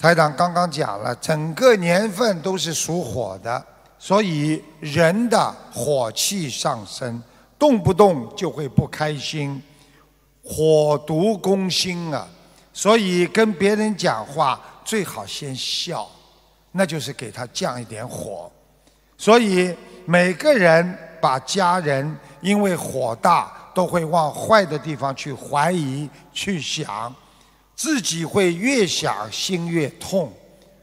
台长刚刚讲了，整个年份都是属火的，所以人的火气上升，动不动就会不开心，火毒攻心啊。所以跟别人讲话最好先笑，那就是给他降一点火。所以每个人把家人因为火大，都会往坏的地方去怀疑、去想。自己会越想心越痛，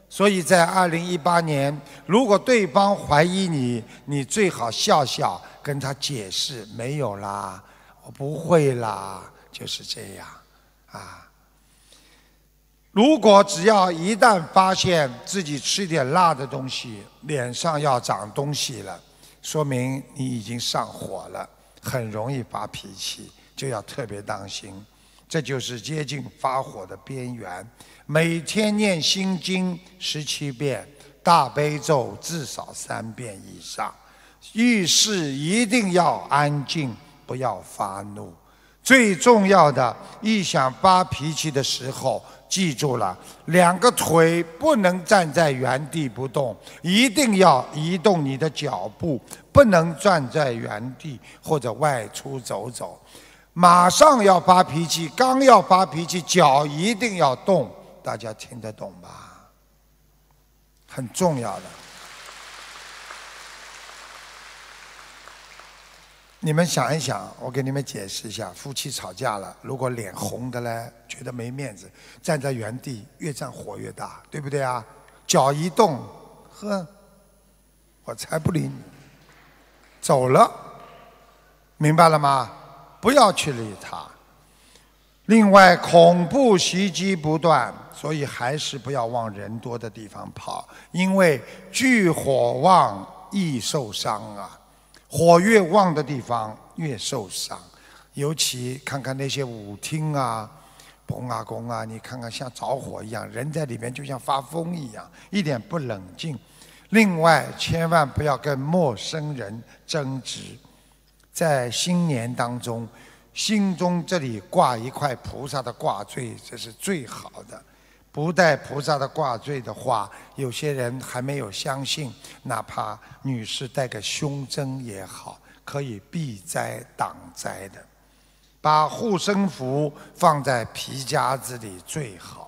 所以在二零一八年，如果对方怀疑你，你最好笑笑跟他解释，没有啦，我不会啦，就是这样啊。如果只要一旦发现自己吃点辣的东西，脸上要长东西了，说明你已经上火了，很容易发脾气，就要特别当心。这就是接近发火的边缘。每天念心经十七遍，大悲咒至少三遍以上。遇事一定要安静，不要发怒。最重要的，一想发脾气的时候，记住了，两个腿不能站在原地不动，一定要移动你的脚步，不能站在原地或者外出走走。马上要发脾气，刚要发脾气，脚一定要动，大家听得懂吧？很重要的。你们想一想，我给你们解释一下：夫妻吵架了，如果脸红的嘞，觉得没面子，站在原地，越站火越大，对不对啊？脚一动，呵，我才不理你，走了，明白了吗？不要去理他。另外，恐怖袭击不断，所以还是不要往人多的地方跑，因为聚火旺易受伤啊。火越旺的地方越受伤，尤其看看那些舞厅啊、崩啊、宫啊，你看看像着火一样，人在里面就像发疯一样，一点不冷静。另外，千万不要跟陌生人争执。在新年当中，心中这里挂一块菩萨的挂坠，这是最好的。不带菩萨的挂坠的话，有些人还没有相信。哪怕女士带个胸针也好，可以避灾挡灾的。把护身符放在皮夹子里最好。